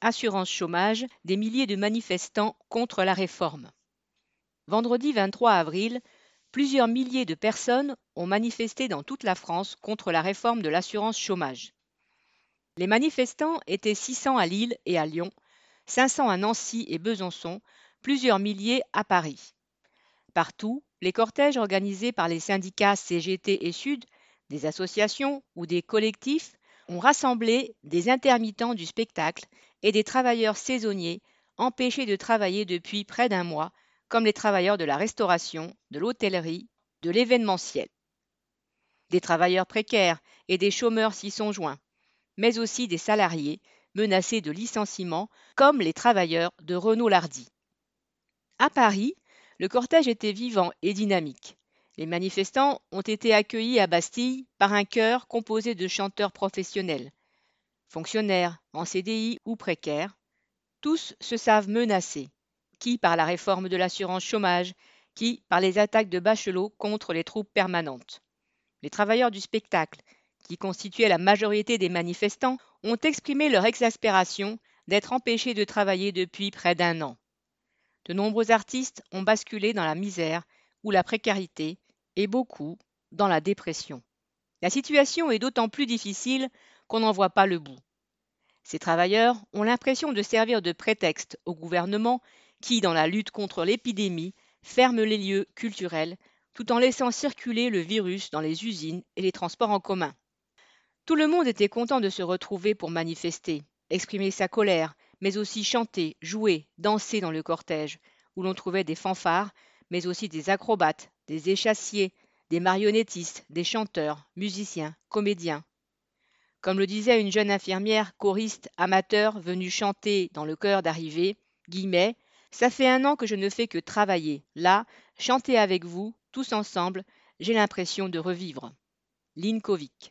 assurance chômage des milliers de manifestants contre la réforme. Vendredi 23 avril, plusieurs milliers de personnes ont manifesté dans toute la France contre la réforme de l'assurance chômage. Les manifestants étaient 600 à Lille et à Lyon, 500 à Nancy et Besançon, plusieurs milliers à Paris. Partout, les cortèges organisés par les syndicats CGT et Sud, des associations ou des collectifs ont rassemblé des intermittents du spectacle et des travailleurs saisonniers empêchés de travailler depuis près d'un mois, comme les travailleurs de la restauration, de l'hôtellerie, de l'événementiel. Des travailleurs précaires et des chômeurs s'y sont joints, mais aussi des salariés menacés de licenciement, comme les travailleurs de Renault Lardy. À Paris, le cortège était vivant et dynamique. Les manifestants ont été accueillis à Bastille par un chœur composé de chanteurs professionnels, fonctionnaires, en CDI ou précaires. Tous se savent menacés, qui par la réforme de l'assurance chômage, qui par les attaques de Bachelot contre les troupes permanentes. Les travailleurs du spectacle, qui constituaient la majorité des manifestants, ont exprimé leur exaspération d'être empêchés de travailler depuis près d'un an. De nombreux artistes ont basculé dans la misère ou la précarité et beaucoup dans la dépression. La situation est d'autant plus difficile qu'on n'en voit pas le bout. Ces travailleurs ont l'impression de servir de prétexte au gouvernement qui, dans la lutte contre l'épidémie, ferme les lieux culturels tout en laissant circuler le virus dans les usines et les transports en commun. Tout le monde était content de se retrouver pour manifester, exprimer sa colère, mais aussi chanter, jouer, danser dans le cortège, où l'on trouvait des fanfares, mais aussi des acrobates, des échassiers, des marionnettistes, des chanteurs, musiciens, comédiens. Comme le disait une jeune infirmière choriste amateur venue chanter dans le chœur d'arrivée, guillemets, ça fait un an que je ne fais que travailler. Là, chanter avec vous, tous ensemble, j'ai l'impression de revivre. Linkovic.